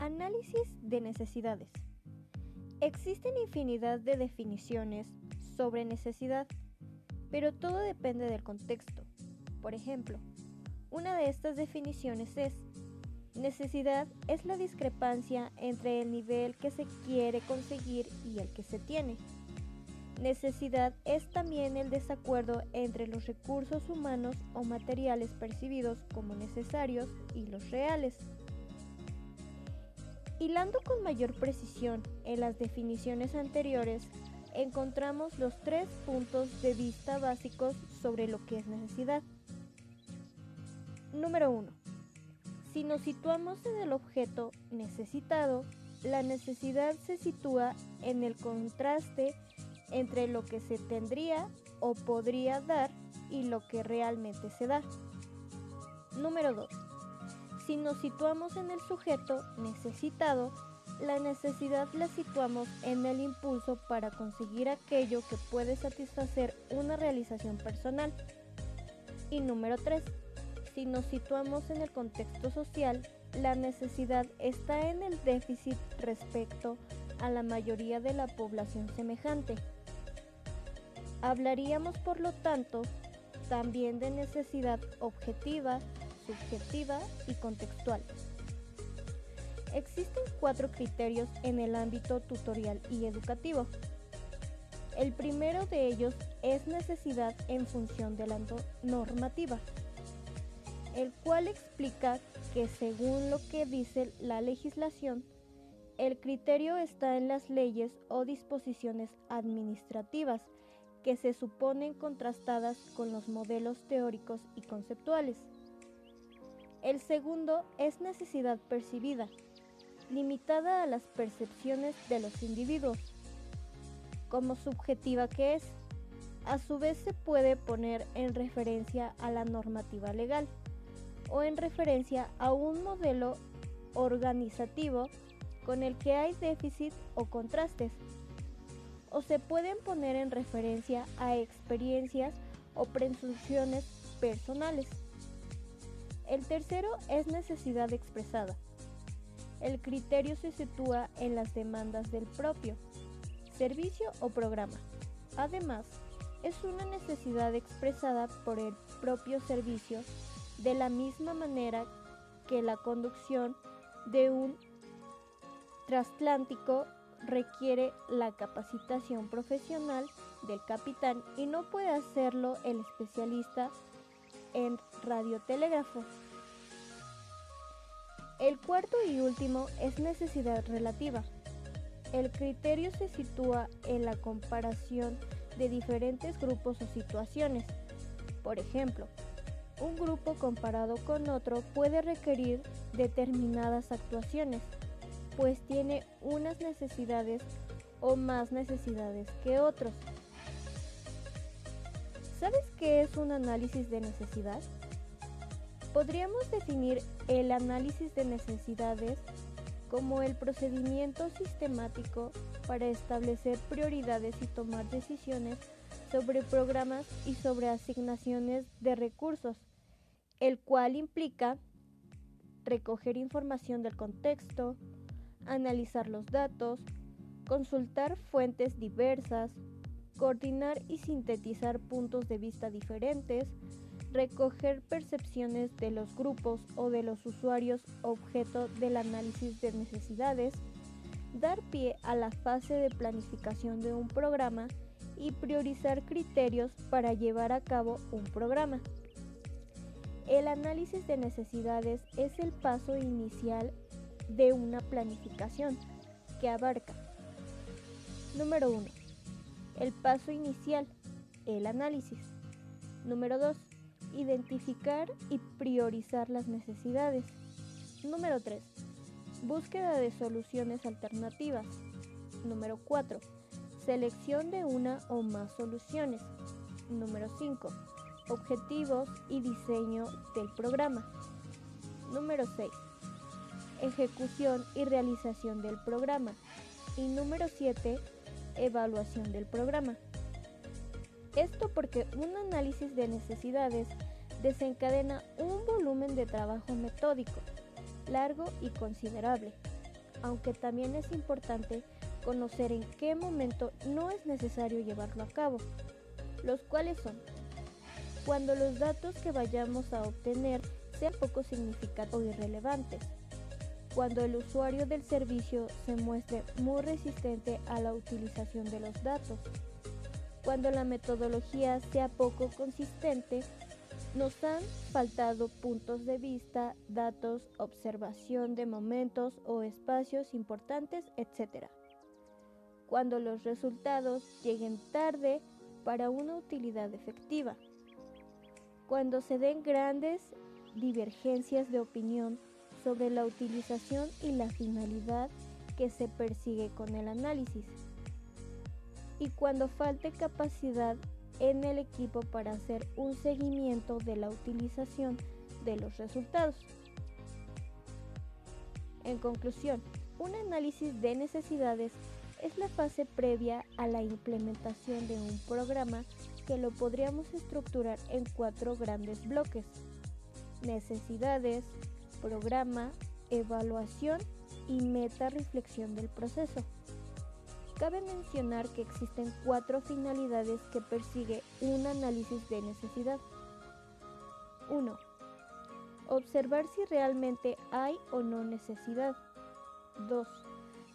Análisis de necesidades. Existen infinidad de definiciones sobre necesidad, pero todo depende del contexto. Por ejemplo, una de estas definiciones es Necesidad es la discrepancia entre el nivel que se quiere conseguir y el que se tiene. Necesidad es también el desacuerdo entre los recursos humanos o materiales percibidos como necesarios y los reales. Hilando con mayor precisión en las definiciones anteriores, encontramos los tres puntos de vista básicos sobre lo que es necesidad. Número 1. Si nos situamos en el objeto necesitado, la necesidad se sitúa en el contraste entre lo que se tendría o podría dar y lo que realmente se da. Número 2. Si nos situamos en el sujeto necesitado, la necesidad la situamos en el impulso para conseguir aquello que puede satisfacer una realización personal. Y número 3. Si nos situamos en el contexto social, la necesidad está en el déficit respecto a la mayoría de la población semejante. Hablaríamos, por lo tanto, también de necesidad objetiva, subjetiva y contextual. Existen cuatro criterios en el ámbito tutorial y educativo. El primero de ellos es necesidad en función de la normativa, el cual explica que según lo que dice la legislación, el criterio está en las leyes o disposiciones administrativas que se suponen contrastadas con los modelos teóricos y conceptuales. El segundo es necesidad percibida, limitada a las percepciones de los individuos, como subjetiva que es. A su vez se puede poner en referencia a la normativa legal o en referencia a un modelo organizativo con el que hay déficit o contrastes o se pueden poner en referencia a experiencias o presunciones personales. El tercero es necesidad expresada. El criterio se sitúa en las demandas del propio servicio o programa. Además, es una necesidad expresada por el propio servicio de la misma manera que la conducción de un transatlántico requiere la capacitación profesional del capitán y no puede hacerlo el especialista en radiotelégrafo. El cuarto y último es necesidad relativa. El criterio se sitúa en la comparación de diferentes grupos o situaciones. Por ejemplo, un grupo comparado con otro puede requerir determinadas actuaciones pues tiene unas necesidades o más necesidades que otros. ¿Sabes qué es un análisis de necesidad? Podríamos definir el análisis de necesidades como el procedimiento sistemático para establecer prioridades y tomar decisiones sobre programas y sobre asignaciones de recursos, el cual implica recoger información del contexto, analizar los datos, consultar fuentes diversas, coordinar y sintetizar puntos de vista diferentes, recoger percepciones de los grupos o de los usuarios objeto del análisis de necesidades, dar pie a la fase de planificación de un programa y priorizar criterios para llevar a cabo un programa. El análisis de necesidades es el paso inicial de una planificación que abarca Número 1. El paso inicial, el análisis. Número 2. Identificar y priorizar las necesidades. Número 3. Búsqueda de soluciones alternativas. Número 4. Selección de una o más soluciones. Número 5. Objetivos y diseño del programa. Número 6 ejecución y realización del programa. Y número 7, evaluación del programa. Esto porque un análisis de necesidades desencadena un volumen de trabajo metódico, largo y considerable, aunque también es importante conocer en qué momento no es necesario llevarlo a cabo, los cuales son cuando los datos que vayamos a obtener sean poco significativos o irrelevantes, cuando el usuario del servicio se muestre muy resistente a la utilización de los datos, cuando la metodología sea poco consistente, nos han faltado puntos de vista, datos, observación de momentos o espacios importantes, etc. Cuando los resultados lleguen tarde para una utilidad efectiva. Cuando se den grandes divergencias de opinión sobre la utilización y la finalidad que se persigue con el análisis. Y cuando falte capacidad en el equipo para hacer un seguimiento de la utilización de los resultados. En conclusión, un análisis de necesidades es la fase previa a la implementación de un programa que lo podríamos estructurar en cuatro grandes bloques. Necesidades, programa, evaluación y meta reflexión del proceso. Cabe mencionar que existen cuatro finalidades que persigue un análisis de necesidad. 1. Observar si realmente hay o no necesidad. 2.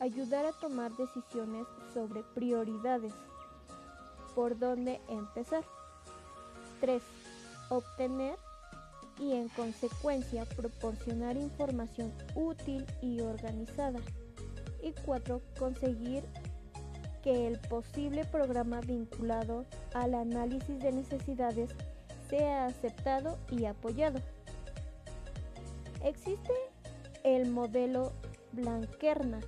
Ayudar a tomar decisiones sobre prioridades. ¿Por dónde empezar? 3. Obtener y en consecuencia proporcionar información útil y organizada. Y 4. Conseguir que el posible programa vinculado al análisis de necesidades sea aceptado y apoyado. Existe el modelo Blanquerna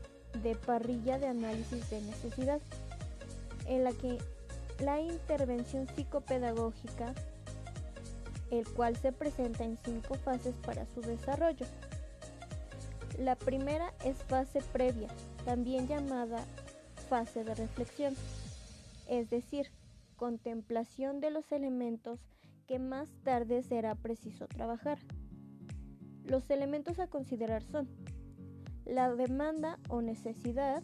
de parrilla de análisis de necesidad, en la que la intervención psicopedagógica, el cual se presenta en cinco fases para su desarrollo. La primera es fase previa, también llamada fase de reflexión, es decir, contemplación de los elementos que más tarde será preciso trabajar. Los elementos a considerar son la demanda o necesidad,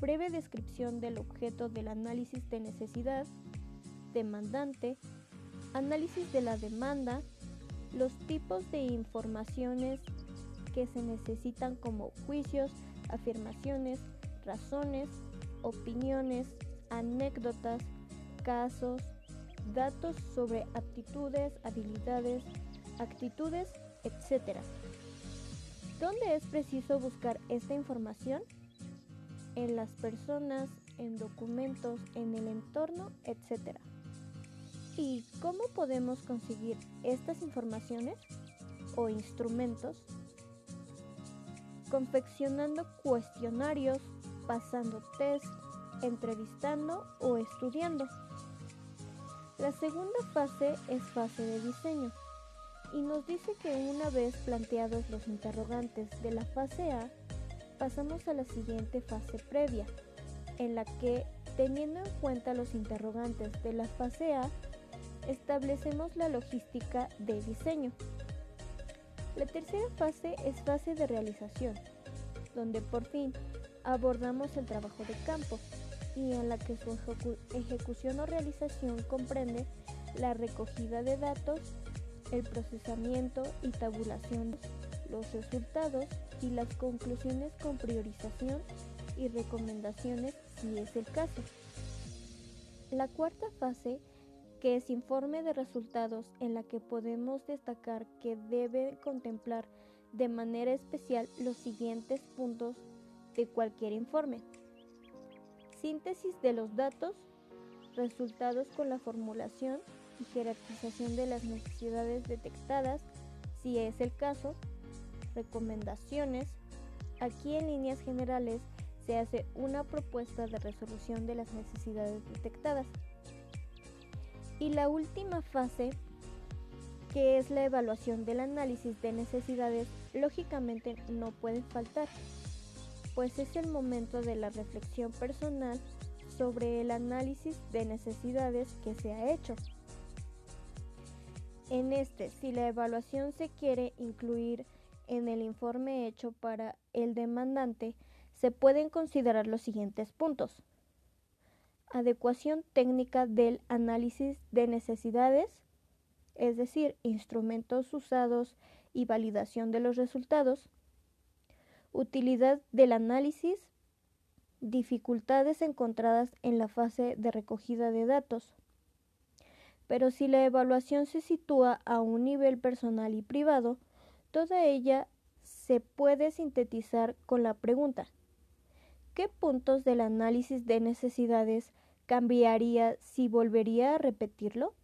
breve descripción del objeto del análisis de necesidad, demandante, análisis de la demanda, los tipos de informaciones que se necesitan como juicios, afirmaciones, razones, opiniones, anécdotas, casos, datos sobre aptitudes, habilidades, actitudes, etc. ¿Dónde es preciso buscar esta información? En las personas, en documentos, en el entorno, etc. ¿Y cómo podemos conseguir estas informaciones o instrumentos? Confeccionando cuestionarios, pasando test, entrevistando o estudiando. La segunda fase es fase de diseño y nos dice que una vez planteados los interrogantes de la fase A, pasamos a la siguiente fase previa, en la que, teniendo en cuenta los interrogantes de la fase A, establecemos la logística de diseño. La tercera fase es fase de realización, donde por fin abordamos el trabajo de campo y en la que su ejecución o realización comprende la recogida de datos, el procesamiento y tabulación, los resultados y las conclusiones con priorización y recomendaciones si es el caso. La cuarta fase, que es informe de resultados en la que podemos destacar que debe contemplar de manera especial los siguientes puntos de cualquier informe. Síntesis de los datos, resultados con la formulación y jerarquización de las necesidades detectadas, si es el caso, recomendaciones. Aquí en líneas generales se hace una propuesta de resolución de las necesidades detectadas. Y la última fase, que es la evaluación del análisis de necesidades, lógicamente no puede faltar pues es el momento de la reflexión personal sobre el análisis de necesidades que se ha hecho. En este, si la evaluación se quiere incluir en el informe hecho para el demandante se pueden considerar los siguientes puntos. Adecuación técnica del análisis de necesidades, es decir, instrumentos usados y validación de los resultados. Utilidad del análisis, dificultades encontradas en la fase de recogida de datos. Pero si la evaluación se sitúa a un nivel personal y privado, toda ella se puede sintetizar con la pregunta ¿Qué puntos del análisis de necesidades cambiaría si volvería a repetirlo?